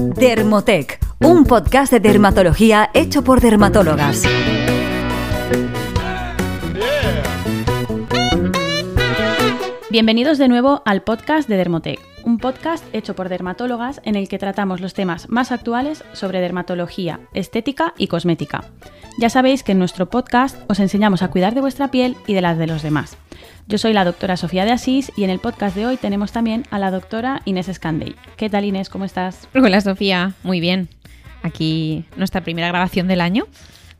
Dermotec, un podcast de dermatología hecho por dermatólogas. Bienvenidos de nuevo al podcast de Dermotec, un podcast hecho por dermatólogas en el que tratamos los temas más actuales sobre dermatología, estética y cosmética. Ya sabéis que en nuestro podcast os enseñamos a cuidar de vuestra piel y de las de los demás. Yo soy la doctora Sofía de Asís y en el podcast de hoy tenemos también a la doctora Inés Escandey. ¿Qué tal Inés? ¿Cómo estás? Hola Sofía, muy bien. Aquí nuestra primera grabación del año,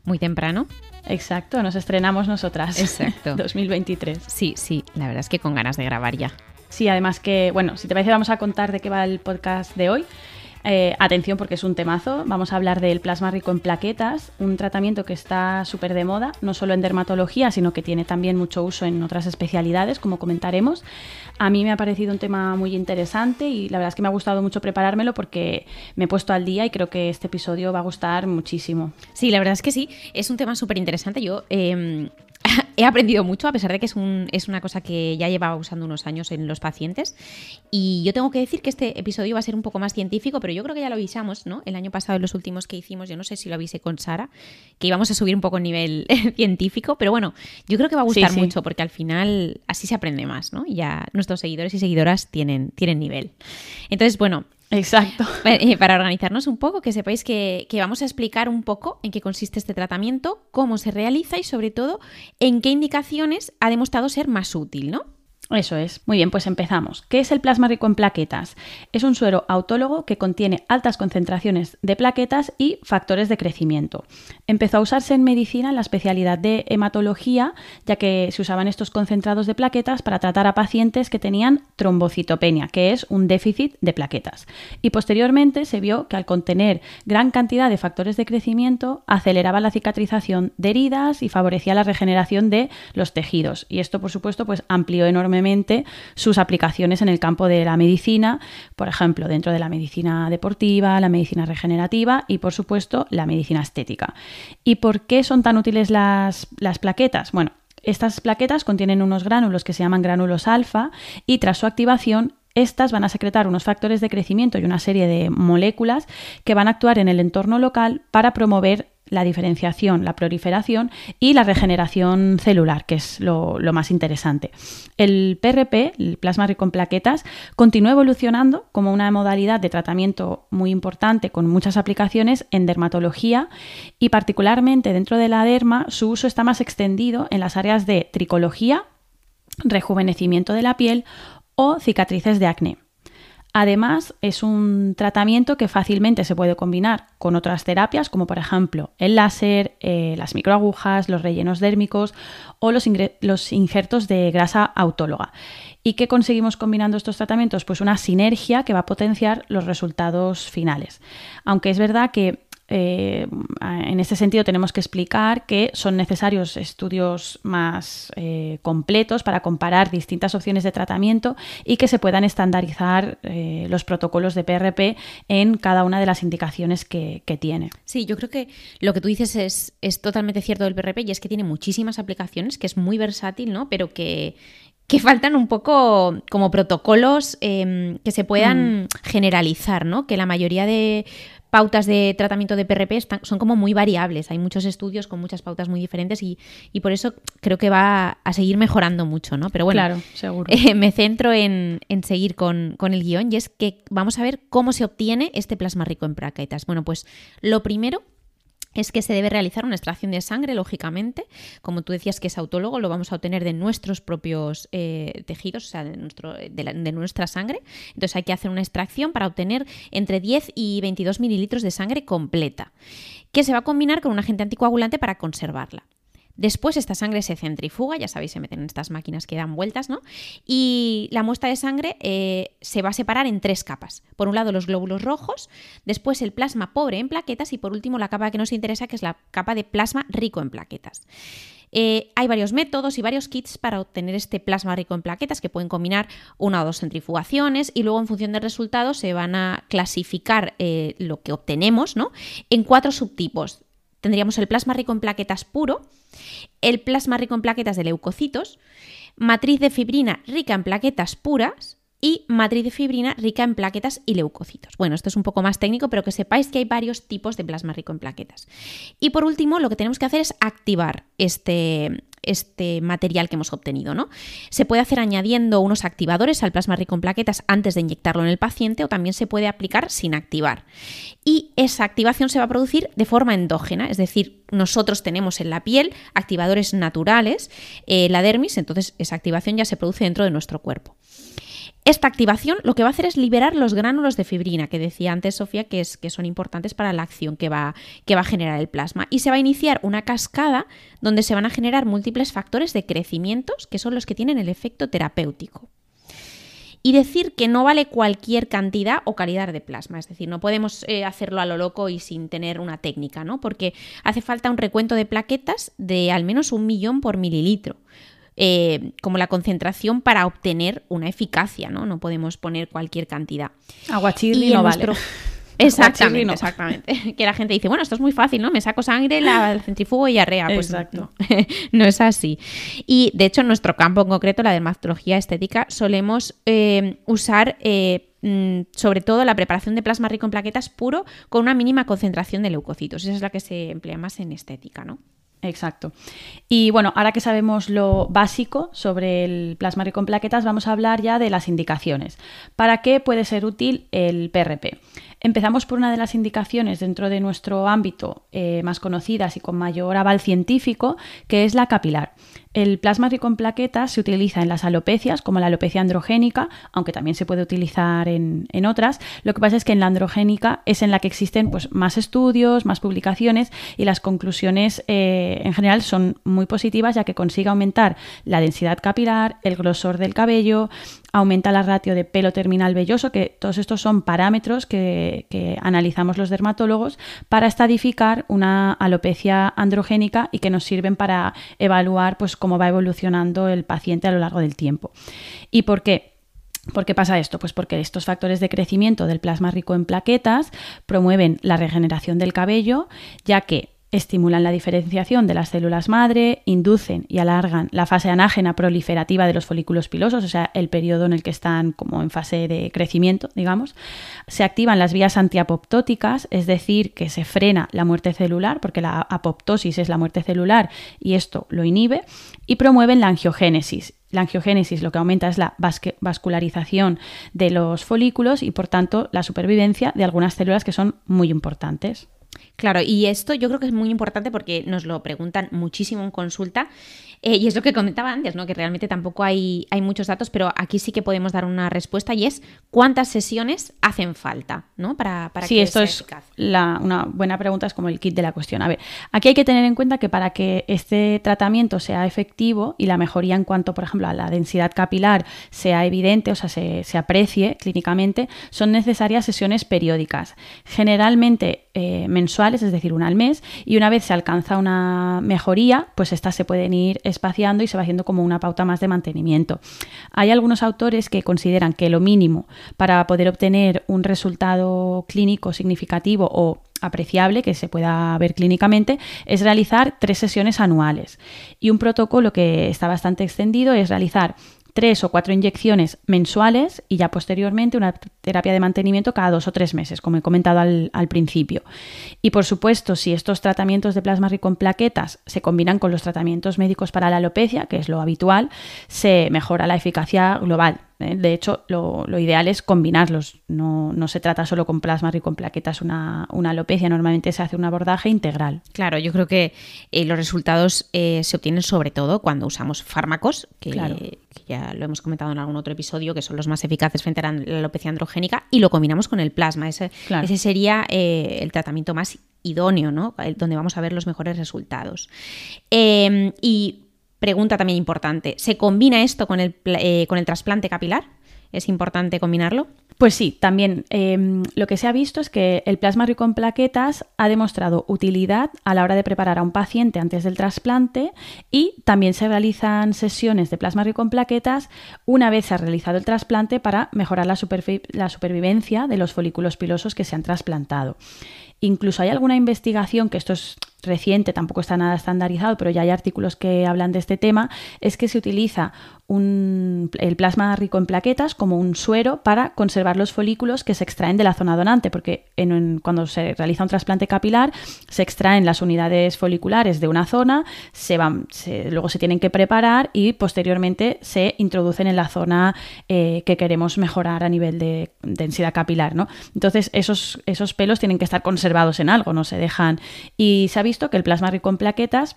muy temprano. Exacto, nos estrenamos nosotras. Exacto. 2023. Sí, sí, la verdad es que con ganas de grabar ya. Sí, además que, bueno, si te parece vamos a contar de qué va el podcast de hoy. Eh, atención porque es un temazo. Vamos a hablar del plasma rico en plaquetas, un tratamiento que está súper de moda, no solo en dermatología, sino que tiene también mucho uso en otras especialidades, como comentaremos. A mí me ha parecido un tema muy interesante y la verdad es que me ha gustado mucho preparármelo porque me he puesto al día y creo que este episodio va a gustar muchísimo. Sí, la verdad es que sí, es un tema súper interesante. Yo eh, he aprendido mucho, a pesar de que es, un, es una cosa que ya llevaba usando unos años en los pacientes. Y yo tengo que decir que este episodio va a ser un poco más científico, pero yo creo que ya lo avisamos, ¿no? El año pasado, en los últimos que hicimos, yo no sé si lo avisé con Sara, que íbamos a subir un poco el nivel científico, pero bueno, yo creo que va a gustar mucho porque al final así se aprende más, ¿no? Ya nuestros seguidores y seguidoras tienen, tienen nivel. Entonces, bueno, Exacto. Eh, para organizarnos un poco, que sepáis que, que, vamos a explicar un poco en qué consiste este tratamiento, cómo se realiza y sobre todo en qué indicaciones ha demostrado ser más útil, ¿no? Eso es. Muy bien, pues empezamos. ¿Qué es el plasma rico en plaquetas? Es un suero autólogo que contiene altas concentraciones de plaquetas y factores de crecimiento. Empezó a usarse en medicina en la especialidad de hematología, ya que se usaban estos concentrados de plaquetas para tratar a pacientes que tenían trombocitopenia, que es un déficit de plaquetas. Y posteriormente se vio que al contener gran cantidad de factores de crecimiento aceleraba la cicatrización de heridas y favorecía la regeneración de los tejidos. Y esto, por supuesto, pues amplió enormemente sus aplicaciones en el campo de la medicina, por ejemplo, dentro de la medicina deportiva, la medicina regenerativa y, por supuesto, la medicina estética. ¿Y por qué son tan útiles las, las plaquetas? Bueno, estas plaquetas contienen unos gránulos que se llaman gránulos alfa y tras su activación estas van a secretar unos factores de crecimiento y una serie de moléculas que van a actuar en el entorno local para promover la diferenciación, la proliferación y la regeneración celular, que es lo, más interesante. El PRP, el plasma rico en plaquetas, continúa evolucionando como una modalidad de tratamiento muy importante con muchas aplicaciones en dermatología y particularmente dentro de la derma su uso está más extendido en las áreas de tricología, rejuvenecimiento de la piel o cicatrices de acné. Además, es un tratamiento que fácilmente se puede combinar con otras terapias, como por ejemplo el láser, eh, las microagujas, los rellenos dérmicos o los, los, injertos de grasa autóloga. ¿Y qué conseguimos combinando estos tratamientos? Pues una sinergia que va a potenciar los resultados finales. Aunque es verdad que eh, en este sentido tenemos que explicar que son necesarios estudios más eh, completos para comparar distintas opciones de tratamiento y que se puedan estandarizar eh, los protocolos de PRP en cada una de las indicaciones que, tiene. Sí, yo creo que lo que tú dices es, es totalmente cierto del PRP y es que tiene muchísimas aplicaciones, que es muy versátil, ¿no? Pero que, que faltan un poco como protocolos em, que se puedan mm. generalizar, ¿no? Que la mayoría de pautas de tratamiento de PRP son como muy variables. Hay muchos estudios con muchas pautas muy diferentes y, por eso creo que va a seguir mejorando mucho, ¿no? Pero bueno, claro, seguro. Eh, me centro en, seguir con, con, el guion y es que vamos a ver cómo se obtiene este plasma rico en plaquetas. Bueno, pues lo primero es que se debe realizar una extracción de sangre, lógicamente. Como tú decías que es autólogo, lo vamos a obtener de nuestros propios eh, tejidos, o sea, de, de, nuestra sangre. Entonces hay que hacer una extracción para obtener entre 10 y 22 mililitros de sangre completa, que se va a combinar con un agente anticoagulante para conservarla. Después esta sangre se centrifuga, ya sabéis, se meten en estas máquinas que dan vueltas, ¿no? Y la muestra de sangre eh, se va a separar en tres capas. Por un lado los glóbulos rojos, después el plasma pobre en plaquetas y por último la capa que nos interesa, que es la capa de plasma rico en plaquetas. Eh, hay varios métodos y varios kits para obtener este plasma rico en plaquetas que pueden combinar una o dos centrifugaciones y luego en función del resultado se van a clasificar eh, lo que obtenemos ¿no? en cuatro subtipos tendríamos el plasma rico en plaquetas puro, el plasma rico en plaquetas de leucocitos, matriz de fibrina rica en plaquetas puras y matriz de fibrina rica en plaquetas y leucocitos. Bueno, esto es un poco más técnico, pero que sepáis que hay varios tipos de plasma rico en plaquetas. Y por último, lo que tenemos que hacer es activar este, este material que hemos obtenido. ¿no? Se puede hacer añadiendo unos activadores al plasma rico en plaquetas antes de inyectarlo en el paciente o también se puede aplicar sin activar. Y esa activación se va a producir de forma endógena, es decir, nosotros tenemos en la piel activadores naturales, eh, la dermis, entonces esa activación ya se produce dentro de nuestro cuerpo. Esta activación lo que va a hacer es liberar los gránulos de fibrina, que decía antes Sofía que, son importantes para la acción que va, que va a generar el plasma. Y se va a iniciar una cascada donde se van a generar múltiples factores de crecimiento, que son los que tienen el efecto terapéutico. Y decir que no vale cualquier cantidad o calidad de plasma, es decir, no podemos eh, hacerlo a lo loco y sin tener una técnica, ¿no? Porque hace falta un recuento de plaquetas de al menos un millón por mililitro. Eh, como la concentración para obtener una eficacia, ¿no? No podemos poner cualquier cantidad. Aguachirri no vale. Exactamente, exactamente. Que la gente dice, bueno, esto es muy fácil, ¿no? Me saco sangre, la centrifugo y arrea. Pues Exacto. No, es así. Y de hecho, en nuestro campo en concreto, la dermatología estética, solemos eh, usar eh, mm, sobre todo la preparación de plasma rico en plaquetas puro con una mínima concentración de leucocitos. Esa es la que se emplea más en estética, ¿no? Exacto. Y bueno, ahora que sabemos lo básico sobre el plasma rico en plaquetas, vamos a hablar ya de las indicaciones. ¿Para qué puede ser útil el PRP? Empezamos por una de las indicaciones dentro de nuestro ámbito eh, más conocidas y con mayor aval científico, que es la capilar. El plasma rico en plaquetas se utiliza en las alopecias, como la alopecia androgénica, aunque también se puede utilizar en, otras. Lo que pasa es que en la androgénica es en la que existen pues, más estudios, más publicaciones y las conclusiones eh, en general son muy positivas, ya que consigue aumentar la densidad capilar, el grosor del cabello, aumenta la ratio de pelo terminal velloso, que todos estos son parámetros que, analizamos los dermatólogos para estadificar una alopecia androgénica y que nos sirven para evaluar pues, cómo va evolucionando el paciente a lo largo del tiempo. ¿Y por qué? ¿Por qué pasa esto? Pues porque estos factores de crecimiento del plasma rico en plaquetas promueven la regeneración del cabello, ya que estimulan la diferenciación de las células madre, inducen y alargan la fase anágena proliferativa de los folículos pilosos, o sea, el periodo en el que están como en fase de crecimiento, digamos. Se activan las vías antiapoptóticas, es decir, que se frena la muerte celular, porque la apoptosis es la muerte celular y esto lo inhibe, y promueven la angiogénesis. La angiogénesis lo que aumenta es la vascularización de los folículos y por tanto la supervivencia de algunas células que son muy importantes. Claro, y esto yo creo que es muy importante porque nos lo preguntan muchísimo en consulta eh, y es lo que comentaba antes, ¿no? que realmente tampoco hay, hay muchos datos, pero aquí sí que podemos dar una respuesta y es cuántas sesiones hacen falta ¿no? para, para sí, esto es una buena pregunta, es como el kit de la cuestión. A ver, aquí hay que tener en cuenta que para que este tratamiento sea efectivo y la mejoría en cuanto, por ejemplo, a la densidad capilar sea evidente, o sea, se, se aprecie clínicamente, son necesarias sesiones periódicas, generalmente eh, mensuales, es decir, una al mes, y una vez se alcanza una mejoría, pues estas se pueden ir espaciando y se va haciendo como una pauta más de mantenimiento. Hay algunos autores que consideran que lo mínimo para poder obtener un resultado clínico significativo o apreciable que se pueda ver clínicamente es realizar tres sesiones anuales. Y un protocolo que está bastante extendido es realizar tres o cuatro inyecciones mensuales y ya posteriormente una terapia de mantenimiento cada dos o tres meses, como he comentado al, principio. Y por supuesto, si estos tratamientos de plasma rico en plaquetas se combinan con los tratamientos médicos para la alopecia, que es lo habitual, se mejora la eficacia global ¿eh? De hecho, lo, ideal es combinarlos. No, se trata solo con plasma rico en plaquetas, una, una, alopecia. Normalmente se hace un abordaje integral. Claro, yo creo que eh, los resultados eh, se obtienen sobre todo cuando usamos fármacos, que, ya lo hemos comentado en algún otro episodio, que son los más eficaces frente a la alopecia androgénica, y lo combinamos con el plasma. Ese, ese sería el tratamiento más idóneo, ¿no? Donde vamos a ver los mejores resultados. y Pregunta también importante, ¿se combina esto con el, eh, con el trasplante capilar? ¿Es importante combinarlo? Pues sí, también em, lo que se ha visto es que el plasma rico en plaquetas ha demostrado utilidad a la hora de preparar a un paciente antes del trasplante y también se realizan sesiones de plasma rico en plaquetas una vez se ha realizado el trasplante para mejorar la, la supervivencia de los folículos pilosos que se han trasplantado. Incluso hay alguna investigación, que esto es reciente, tampoco está nada estandarizado, pero ya hay artículos que hablan de este tema, es que se utiliza el plasma rico en plaquetas como un suero para conservar los folículos que se extraen de la zona donante, porque cuando se realiza un trasplante capilar se extraen las unidades foliculares de una zona, se van, luego se tienen que preparar y posteriormente se introducen en la zona eh, que queremos mejorar a nivel de densidad capilar. ¿no? Entonces esos, esos pelos tienen que estar conservados en algo, no se dejan. Y visto que el plasma rico en plaquetas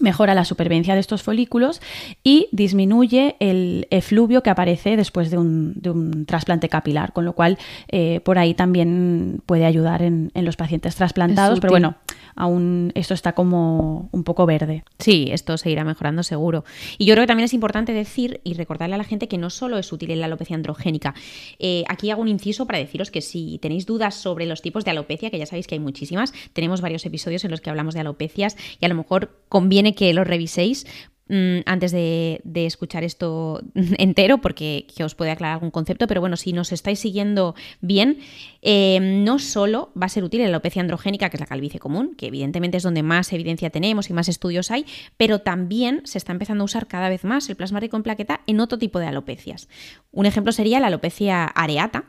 mejora la supervivencia de estos folículos y disminuye el efluvio que aparece después de un, trasplante capilar, con lo cual eh, por ahí también puede ayudar en, los pacientes trasplantados, pero bueno, aún esto está como un poco verde. Sí, esto se irá mejorando seguro. Y yo creo que también es importante decir y recordarle a la gente que no solo es útil en la alopecia androgénica. Eh, aquí hago un inciso para deciros que si tenéis dudas sobre los tipos de alopecia, que ya sabéis que hay muchísimas, tenemos varios episodios en los que hablamos de alopecias y a lo mejor conviene que lo reviséis antes de, escuchar esto entero, porque os puede aclarar algún concepto, pero bueno, si nos estáis siguiendo bien, eh, no solo va a ser útil en la alopecia androgénica, que es la calvicie común, que evidentemente es donde más evidencia tenemos y más estudios hay, pero también se está empezando a usar cada vez más el plasma rico en plaqueta en otro tipo de alopecias. Un ejemplo sería la alopecia areata,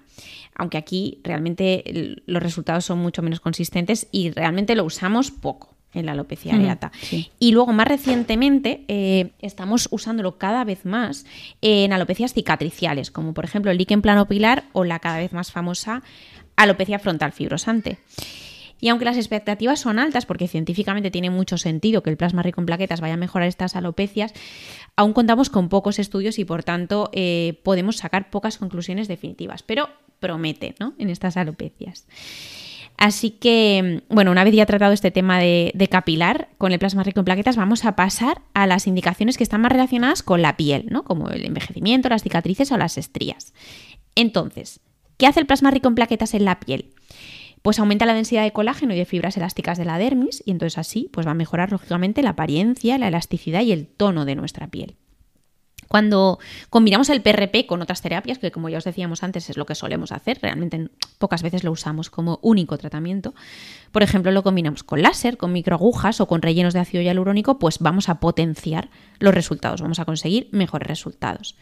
aunque aquí realmente los resultados son mucho menos consistentes y realmente lo usamos poco en la alopecia areata. Y luego, más recientemente, eh, estamos usándolo cada vez más en alopecias cicatriciales, como por ejemplo el líquen planopilar o la cada vez más famosa alopecia frontal fibrosante. Y aunque las expectativas son altas, porque científicamente tiene mucho sentido que el plasma rico en plaquetas vaya a mejorar estas alopecias, aún contamos con pocos estudios y por tanto eh, podemos sacar pocas conclusiones definitivas. Pero promete, ¿no? En estas alopecias. Así que, bueno, una vez ya tratado este tema de, capilar con el plasma rico en plaquetas, vamos a pasar a las indicaciones que están más relacionadas con la piel, ¿no? Como el envejecimiento, las cicatrices o las estrías. Entonces, ¿qué hace el plasma rico en plaquetas en la piel? Pues aumenta la densidad de colágeno y de fibras elásticas de la dermis y entonces así pues va a mejorar lógicamente la apariencia, la elasticidad y el tono de nuestra piel. Cuando combinamos el PRP con otras terapias, que como ya os decíamos antes es lo que solemos hacer, realmente pocas veces lo usamos como único tratamiento, por ejemplo lo combinamos con láser, con microagujas o con rellenos de ácido hialurónico, pues vamos a potenciar los resultados, vamos a conseguir mejores resultados.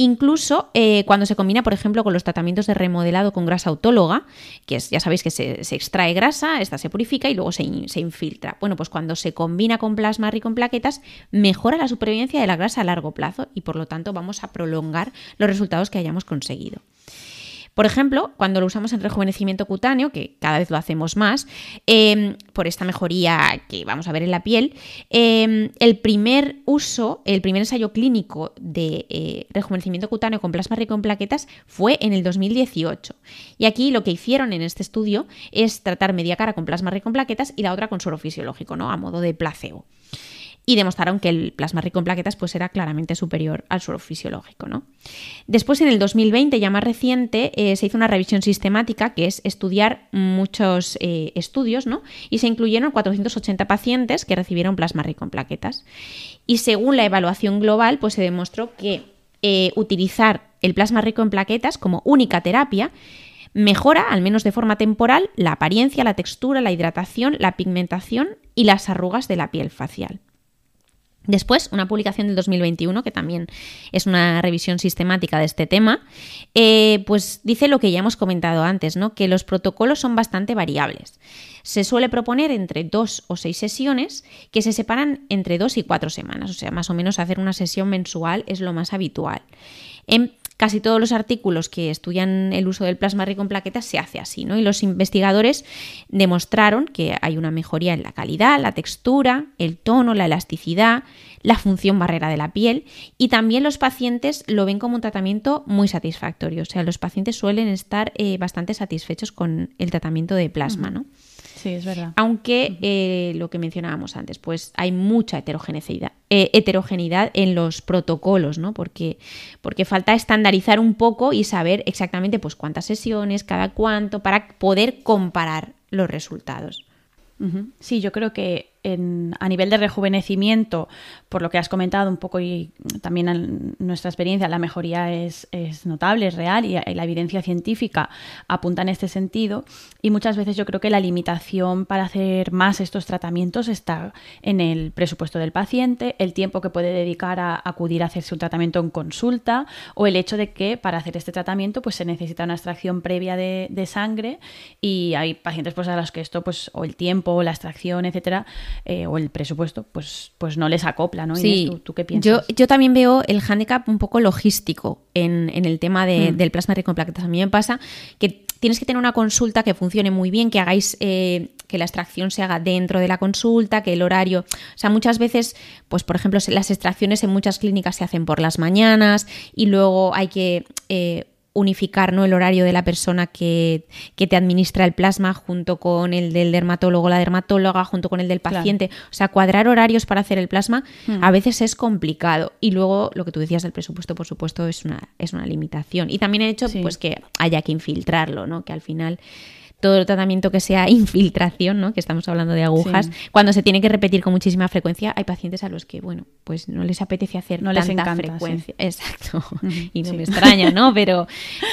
Incluso eh, cuando se combina, por ejemplo, con los tratamientos de remodelado con grasa autóloga, que ya sabéis que se, extrae grasa, esta se purifica y luego se, infiltra. Bueno, pues cuando se combina con plasma rico en plaquetas, mejora la supervivencia de la grasa a largo plazo y por lo tanto vamos a prolongar los resultados que hayamos conseguido. Por ejemplo, cuando lo usamos en rejuvenecimiento cutáneo, que cada vez lo hacemos más, em, por esta mejoría que vamos a ver en la piel, em, el primer uso, el primer ensayo clínico de eh, rejuvenecimiento cutáneo con plasma rico en plaquetas fue en el 2018. Y aquí lo que hicieron en este estudio es tratar media cara con plasma rico en plaquetas y la otra con suero fisiológico, ¿no? A modo de placebo y demostraron que el plasma rico en plaquetas pues era claramente superior al suero fisiológico. ¿no? Después, en el 2020, ya más reciente, eh, se hizo una revisión sistemática que es estudiar muchos eh, estudios ¿no? y se incluyeron 480 pacientes que recibieron plasma rico en plaquetas. Y según la evaluación global, pues se demostró que eh, utilizar el plasma rico en plaquetas como única terapia mejora, al menos de forma temporal, la apariencia, la textura, la hidratación, la pigmentación y las arrugas de la piel facial. Después, una publicación del 2021, que también es una revisión sistemática de este tema, eh, pues dice lo que ya hemos comentado antes, ¿no? que los protocolos son bastante variables. Se suele proponer entre dos o seis sesiones que se separan entre dos y cuatro semanas, o sea, más o menos hacer una sesión mensual es lo más habitual. Casi todos los artículos que estudian el uso del plasma rico en plaquetas se hace así, ¿no? Y los investigadores demostraron que hay una mejoría en la calidad, la textura, el tono, la elasticidad, la función barrera de la piel y también los pacientes lo ven como un tratamiento muy satisfactorio. O sea, los pacientes suelen estar eh, bastante satisfechos con el tratamiento de plasma, ¿no? Sí, es verdad. Aunque eh, lo que mencionábamos antes, pues hay mucha heterogeneidad, eh, heterogeneidad en los protocolos, ¿no? Porque, porque falta estandarizar un poco y saber exactamente pues, cuántas sesiones, cada cuánto, para poder comparar los resultados. Sí, yo creo que a nivel de rejuvenecimiento, por lo que has comentado un poco y también en nuestra experiencia, la mejoría es, notable, es real y, la evidencia científica apunta en este sentido. Y muchas veces yo creo que la limitación para hacer más estos tratamientos está en el presupuesto del paciente, el tiempo que puede dedicar a acudir a hacerse un tratamiento en consulta o el hecho de que para hacer este tratamiento pues se necesita una extracción previa de, sangre y hay pacientes pues a los que esto pues o el tiempo o la extracción etcétera eh, o el presupuesto pues pues no les acopla ¿no? Sí. ¿tú, qué piensas? Yo, yo también veo el hándicap un poco logístico en, el tema mm. del plasma rico en plaquetas a mí me pasa que tienes que tener una consulta que funcione muy bien, que hagáis eh, que la extracción se haga dentro de la consulta, que el horario, o sea, muchas veces, pues por ejemplo, las extracciones en muchas clínicas se hacen por las mañanas y luego hay que eh, unificar ¿no? el horario de la persona que, te administra el plasma junto con el del dermatólogo, la dermatóloga, junto con el del paciente. O sea, cuadrar horarios para hacer el plasma hmm. a veces es complicado. Y luego lo que tú decías del presupuesto, por supuesto, es una, es una limitación. Y también he hecho pues que haya que infiltrarlo, ¿no? Que al final todo el tratamiento que sea infiltración, ¿no? que estamos hablando de agujas, cuando se tiene que repetir con muchísima frecuencia, hay pacientes a los que, bueno, pues no les apetece hacer no tanta frecuencia. Exacto. y no me extraña, ¿no? Pero,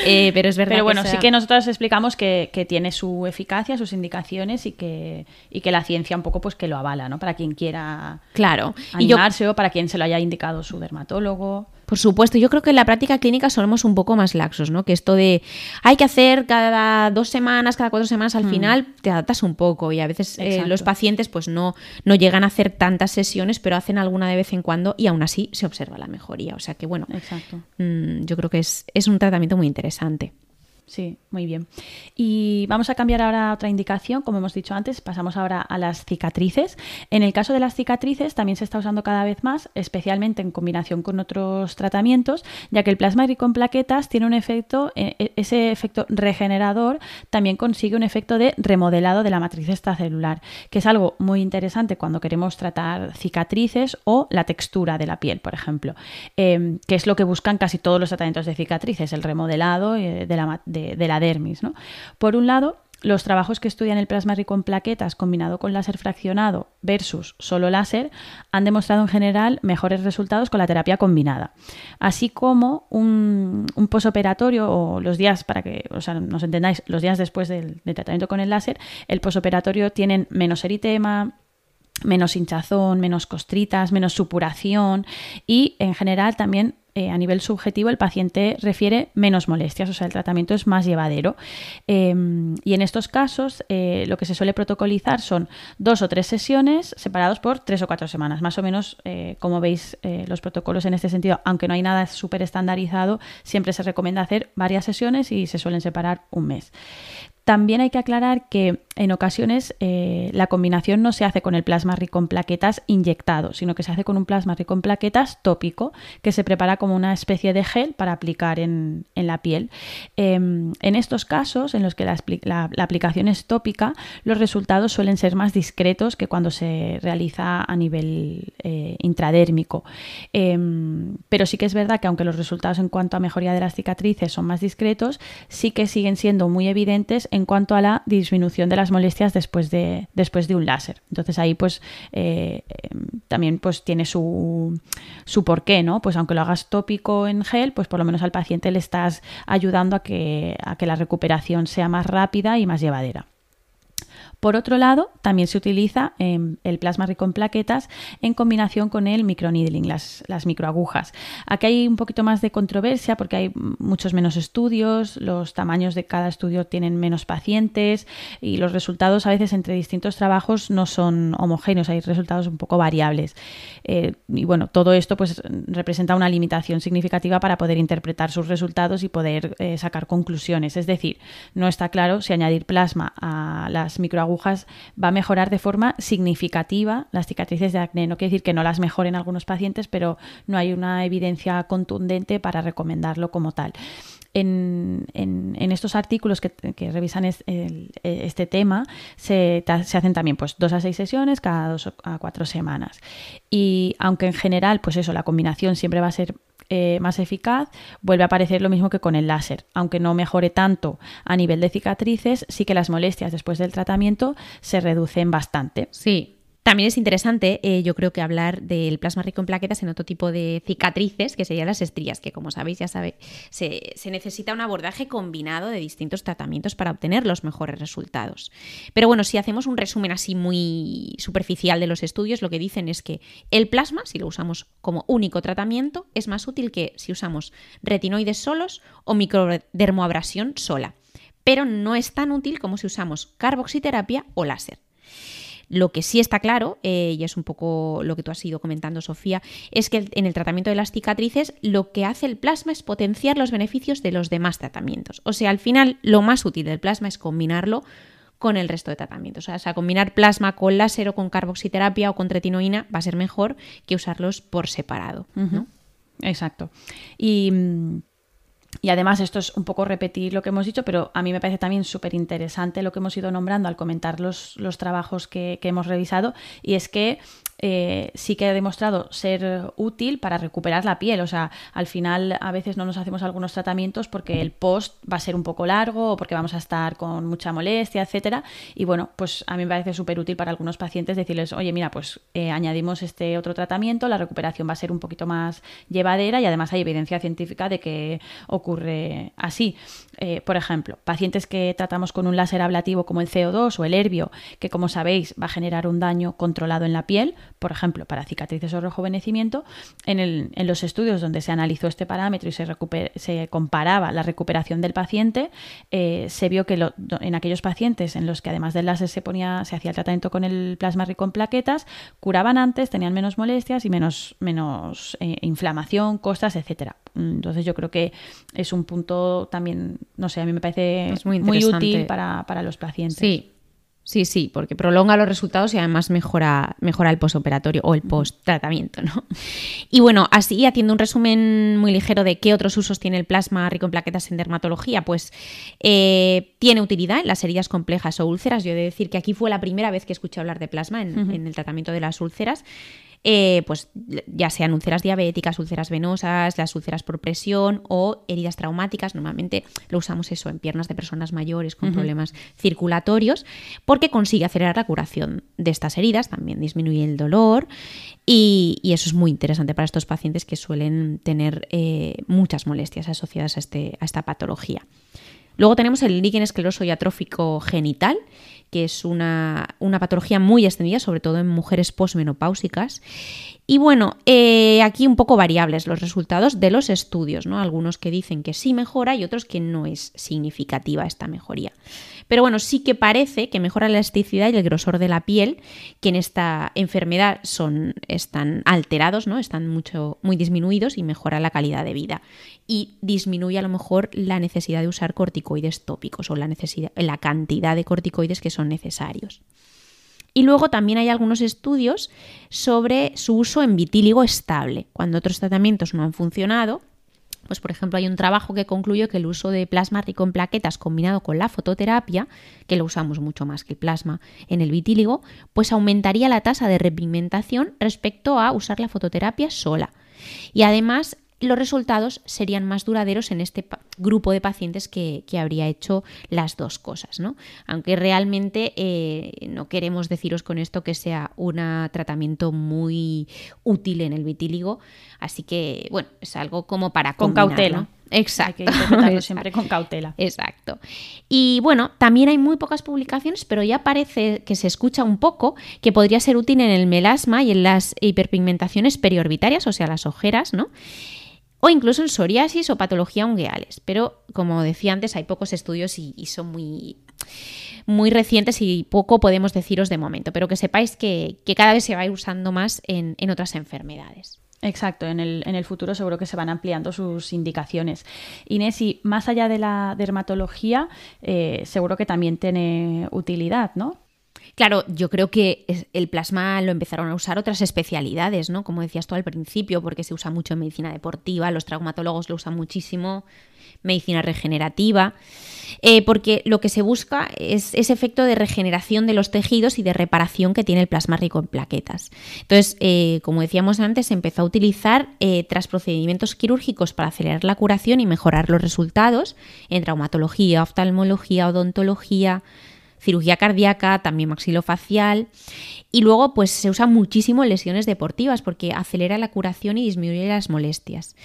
eh, pero es verdad. Pero bueno, sí que nosotros explicamos que, tiene su eficacia, sus indicaciones y que, y que la ciencia un poco pues que lo avala, ¿no? Para quien quiera claro. animarse y yo, o para quien se lo haya indicado su dermatólogo. Por supuesto, yo creo que en la práctica clínica somos un poco más laxos, ¿no? Que esto de hay que hacer cada dos semanas, cada cuatro semanas, al hmm. final te adaptas un poco y a veces eh, los pacientes pues no, no llegan a hacer tantas sesiones, pero hacen alguna de vez en cuando y aún así se observa la mejoría. O sea que bueno, Exacto. Mm, yo creo que es, es un tratamiento muy interesante. Sí, muy bien. Y vamos a cambiar ahora a otra indicación, como hemos dicho antes, pasamos ahora a las cicatrices. En el caso de las cicatrices también se está usando cada vez más, especialmente en combinación con otros tratamientos, ya que el plasma rico en plaquetas tiene un efecto, eh, eh, ese efecto regenerador también consigue un efecto de remodelado de la matriz extracelular, que es algo muy interesante cuando queremos tratar cicatrices o la textura de la piel, por ejemplo, em, que es lo que buscan casi todos los tratamientos de cicatrices, el remodelado eh, de la de, la dermis. ¿no? Por un lado, los trabajos que estudian el plasma rico en plaquetas combinado con láser fraccionado versus solo láser han demostrado en general mejores resultados con la terapia combinada. Así como un, posoperatorio o los días, para que o nos entendáis, los días después del, del tratamiento con el láser, el posoperatorio tienen menos eritema, menos hinchazón, menos costritas, menos supuración y en general también eh, a nivel subjetivo el paciente refiere menos molestias, o sea, el tratamiento es más llevadero. Em, y en estos casos eh, lo que se suele protocolizar son dos o tres sesiones separados por tres o cuatro semanas. Más o menos, eh, como veis, los protocolos en este sentido, aunque no hay nada súper estandarizado, siempre se recomienda hacer varias sesiones y se suelen separar un mes. También hay que aclarar que en ocasiones eh, la combinación no se hace con el plasma rico en plaquetas inyectado, sino que se hace con un plasma rico en plaquetas tópico, que se prepara como una especie de gel para aplicar en, la piel. Em, en estos casos, en los que la, aplicación es tópica, los resultados suelen ser más discretos que cuando se realiza a nivel eh, intradérmico. Em, pero sí que es verdad que aunque los resultados en cuanto a mejoría de las cicatrices son más discretos, sí que siguen siendo muy evidentes en cuanto a la disminución de las molestias después de, después de un láser. Entonces ahí pues eh, em, también pues tiene su, su porqué, ¿no? Pues aunque lo hagas tópico en gel, pues por lo menos al paciente le estás ayudando a que, a que la recuperación sea más rápida y más llevadera. Por otro lado, también se utiliza em, el plasma rico en plaquetas en combinación con el microneedling, las, las microagujas. Aquí hay un poquito más de controversia porque hay muchos menos estudios, los tamaños de cada estudio tienen menos pacientes y los resultados a veces entre distintos trabajos no son homogéneos, hay resultados un poco variables. Eh, y bueno, todo esto pues representa una limitación significativa para poder interpretar sus resultados y poder eh, sacar conclusiones. Es decir, no está claro si añadir plasma a las microagujas agujas va a mejorar de forma significativa las cicatrices de acné. No quiere decir que no las mejoren algunos pacientes, pero no hay una evidencia contundente para recomendarlo como tal. En, estos artículos que, revisan este tema se, se, hacen también pues dos a seis sesiones cada dos a cuatro semanas y aunque en general pues eso la combinación siempre va a ser eh, más eficaz, vuelve a aparecer lo mismo que con el láser. Aunque no mejore tanto a nivel de cicatrices, sí que las molestias después del tratamiento se reducen bastante. Sí, También es interesante, eh, yo creo que hablar del plasma rico en plaquetas en otro tipo de cicatrices, que serían las estrías, que como sabéis, ya sabéis, se, se necesita un abordaje combinado de distintos tratamientos para obtener los mejores resultados. Pero bueno, si hacemos un resumen así muy superficial de los estudios, lo que dicen es que el plasma, si lo usamos como único tratamiento, es más útil que si usamos retinoides solos o microdermoabrasión sola pero no es tan útil como si usamos carboxiterapia o láser. Lo que sí está claro, eh, y es un poco lo que tú has ido comentando, Sofía, es que en el tratamiento de las cicatrices lo que hace el plasma es potenciar los beneficios de los demás tratamientos. O sea, al final lo más útil del plasma es combinarlo con el resto de tratamientos. O sea, combinar plasma con láser o con carboxiterapia o con tretinoína va a ser mejor que usarlos por separado. Exacto. Y mm, y además esto es un poco repetir lo que hemos dicho, pero a mí me parece también súper interesante lo que hemos ido nombrando al comentar los, los trabajos que, que, hemos revisado, y es que eh, sí que ha demostrado ser útil para recuperar la piel. O sea, al final a veces no nos hacemos algunos tratamientos porque el post va a ser un poco largo o porque vamos a estar con mucha molestia, etcétera. Y bueno, pues a mí me parece súper útil para algunos pacientes decirles, oye, mira, pues eh, añadimos este otro tratamiento, la recuperación va a ser un poquito más llevadera y además hay evidencia científica de que ocurre así. Eh, por ejemplo, pacientes que tratamos con un láser ablativo como el CO2 o el herbio, que como sabéis va a generar un daño controlado en la piel, por ejemplo, para cicatrices o rejuvenecimiento, en, los estudios donde se analizó este parámetro y se, comparaba la recuperación del paciente, eh, se vio que en aquellos pacientes en los que además del láser se, ponía, se hacía el tratamiento con el plasma rico en plaquetas, curaban antes, tenían menos molestias y menos, menos eh, inflamación, costas, etcétera. Entonces yo creo que es un punto también, no sé, a mí me parece muy, muy útil para, para los pacientes. Sí, Sí, sí, porque prolonga los resultados y además mejora, mejora el postoperatorio o el post-tratamiento, ¿no? Y bueno, así, haciendo un resumen muy ligero de qué otros usos tiene el plasma rico en plaquetas en dermatología, pues eh, tiene utilidad en las heridas complejas o úlceras. Yo he de decir que aquí fue la primera vez que escuché hablar de plasma en, en el tratamiento de las úlceras. Eh, pues ya sean úlceras diabéticas, úlceras venosas, las úlceras por presión o heridas traumáticas. Normalmente lo usamos eso en piernas de personas mayores con problemas circulatorios porque consigue acelerar la curación de estas heridas, también disminuye el dolor y, eso es muy interesante para estos pacientes que suelen tener eh, muchas molestias asociadas a, este, a esta patología. Luego tenemos el líquen escleroso y atrófico genital, que es una, patología muy extendida, sobre todo en mujeres posmenopáusicas. Y bueno, eh, aquí un poco variables los resultados de los estudios, ¿no? Algunos que dicen que sí mejora y otros que no es significativa esta mejoría. Pero bueno, sí que parece que mejora la elasticidad y el grosor de la piel, que en esta enfermedad son, están alterados, ¿no? Están mucho, muy disminuidos y mejora la calidad de vida. Y disminuye a lo mejor la necesidad de usar corticoides tópicos o la, necesidad, la cantidad de corticoides que son necesarios. Y luego también hay algunos estudios sobre su uso en vitíligo estable. Cuando otros tratamientos no han funcionado, pues por ejemplo hay un trabajo que concluyó que el uso de plasma rico en plaquetas combinado con la fototerapia, que lo usamos mucho más que el plasma en el vitíligo, pues aumentaría la tasa de repigmentación respecto a usar la fototerapia sola. Y además los resultados serían más duraderos en este grupo de pacientes que, habría hecho las dos cosas, ¿no? Aunque realmente eh, no queremos deciros con esto que sea un tratamiento muy útil en el vitíligo, así que, bueno, es algo como para Con cautela. Exacto. Hay que siempre con cautela. Exacto. Y bueno, también hay muy pocas publicaciones, pero ya parece que se escucha un poco que podría ser útil en el melasma y en las hiperpigmentaciones periorbitarias, o sea, las ojeras, ¿no? O incluso en psoriasis o patología ungueales. Pero, como decía antes, hay pocos estudios y, son muy, muy recientes y poco podemos deciros de momento, pero que sepáis que, cada vez se va a ir usando más en, otras enfermedades. Exacto, en el, en el, futuro seguro que se van ampliando sus indicaciones. Inés, y más allá de la dermatología, eh, seguro que también tiene utilidad, ¿no? Claro, yo creo que el plasma lo empezaron a usar otras especialidades, ¿no? Como decías tú al principio, porque se usa mucho en medicina deportiva, los traumatólogos lo usan muchísimo, medicina regenerativa, eh, porque lo que se busca es ese efecto de regeneración de los tejidos y de reparación que tiene el plasma rico en plaquetas. Entonces, eh, como decíamos antes, se empezó a utilizar eh, tras procedimientos quirúrgicos para acelerar la curación y mejorar los resultados en traumatología, oftalmología, odontología, cirugía cardíaca, también maxilofacial. Y luego, pues se usa muchísimo en lesiones deportivas porque acelera la curación y disminuye las molestias.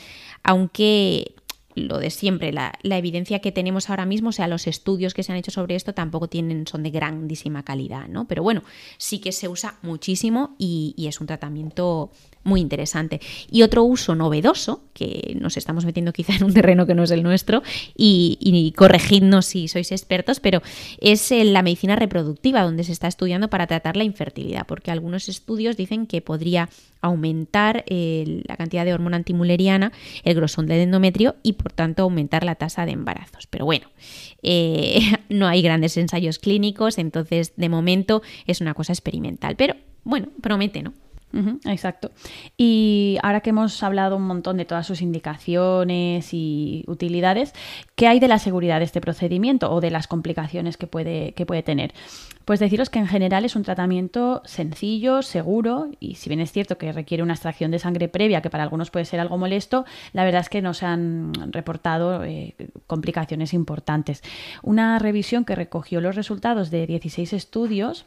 Aunque lo de siempre, la, evidencia que tenemos ahora mismo, o sea, los estudios que se han hecho sobre esto tampoco tienen, son de grandísima calidad, ¿no? Pero bueno, sí que se usa muchísimo y, y es un tratamiento muy interesante. Y otro uso novedoso, que nos estamos metiendo quizá en un terreno que no es el nuestro, y, corregidnos si sois expertos, pero es la medicina reproductiva, donde se está estudiando para tratar la infertilidad, porque algunos estudios dicen que podría aumentar eh, la cantidad de hormona antimuleriana, el grosón del endometrio y por tanto aumentar la tasa de embarazos. Pero bueno, eh, no hay grandes ensayos clínicos, entonces de momento es una cosa experimental, pero bueno, promete, ¿no? Exacto. Y ahora que hemos hablado un montón de todas sus indicaciones y utilidades, ¿qué hay de la seguridad de este procedimiento o de las complicaciones que puede, que puede tener? Pues deciros que en general es un tratamiento sencillo, seguro, y si bien es cierto que requiere una extracción de sangre previa, que para algunos puede ser algo molesto, la verdad es que no se han reportado eh, complicaciones importantes. Una revisión que recogió los resultados de 16 estudios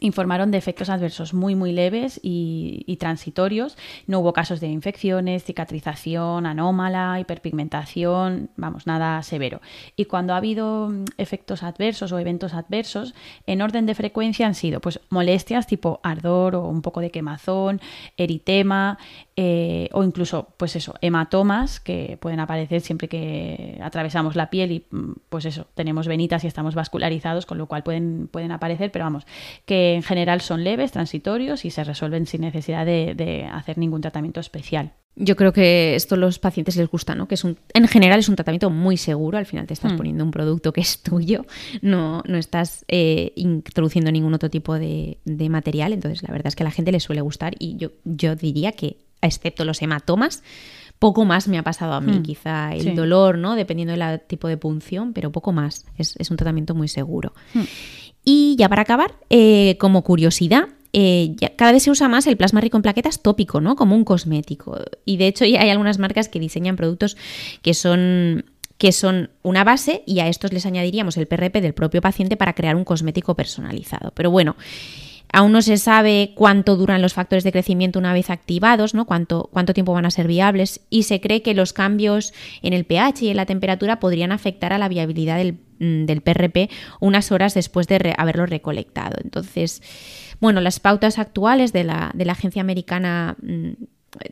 informaron de efectos adversos muy muy leves y, transitorios. No hubo casos de infecciones, cicatrización anómala, hiperpigmentación, vamos, nada severo. Y cuando ha habido mm, efectos adversos o eventos adversos, en orden de frecuencia han sido pues molestias tipo ardor o un poco de quemazón, eritema, eh, o incluso, pues eso, hematomas que pueden aparecer siempre que atravesamos la piel y, mm, pues eso, tenemos venitas y estamos vascularizados, con lo cual pueden, pueden aparecer, pero vamos, que en general son leves, transitorios y se resuelven sin necesidad de, hacer ningún tratamiento especial. Yo creo que esto a los pacientes les gusta, ¿no? Que es un, en general es un tratamiento muy seguro. Al final te estás mm. poniendo un producto que es tuyo, no, no estás eh, introduciendo ningún otro tipo de, de, material. Entonces, la verdad es que a la gente le suele gustar y yo, yo diría que excepto los hematomas, poco más me ha pasado a mí. Hmm. Quizá el dolor, ¿no? Dependiendo del tipo de punción, pero poco más. Es, un tratamiento muy seguro. Hmm. Y ya para acabar, eh, como curiosidad, eh, cada vez se usa más el plasma rico en plaquetas tópico, ¿no? Como un cosmético. Y de hecho ya hay algunas marcas que diseñan productos que son que son una base y a estos les añadiríamos el PRP del propio paciente para crear un cosmético personalizado. Pero bueno, Aún no se sabe cuánto duran los factores de crecimiento una vez activados, ¿no? cuánto, tiempo van a ser viables y se cree que los cambios en el pH y en la temperatura podrían afectar a la viabilidad del, mm, PRP unas horas después de haberlo recolectado. Entonces, bueno, las pautas actuales de la, de la Agencia Americana mm,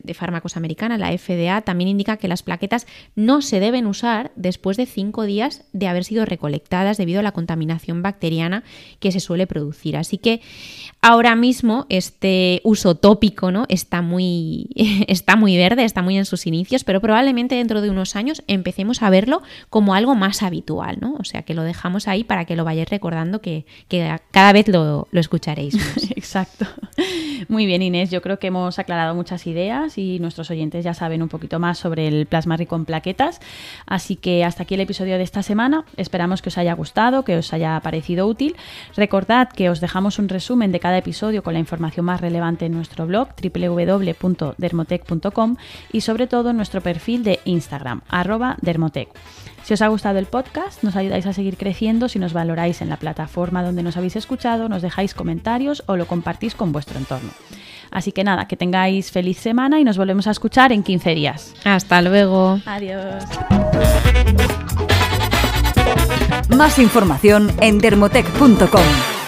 de fármacos americana, la FDA, también indica que las plaquetas no se deben usar después de cinco días de haber sido recolectadas debido a la contaminación bacteriana que se suele producir. Así que ahora mismo este uso tópico ¿no? está, muy, está muy verde, está muy en sus inicios, pero probablemente dentro de unos años empecemos a verlo como algo más habitual. ¿no? O sea que lo dejamos ahí para que lo vayáis recordando que, cada vez lo, lo escucharéis. Exacto. Muy bien, Inés. Yo creo que hemos aclarado muchas ideas y nuestros oyentes ya saben un poquito más sobre el plasma rico en plaquetas. Así que hasta aquí el episodio de esta semana. Esperamos que os haya gustado, que os haya parecido útil. Recordad que os dejamos un resumen de cada episodio con la información más relevante en nuestro blog www.dermotec.com y sobre todo en nuestro perfil de Instagram, arroba dermotec. Si os ha gustado el podcast, nos ayudáis a seguir creciendo si nos valoráis en la plataforma donde nos habéis escuchado, nos dejáis comentarios o lo compartís con vuestro entorno. Así que nada, que tengáis feliz semana y nos volvemos a escuchar en 15 días. Hasta luego. Adiós. Más información en dermotec.com.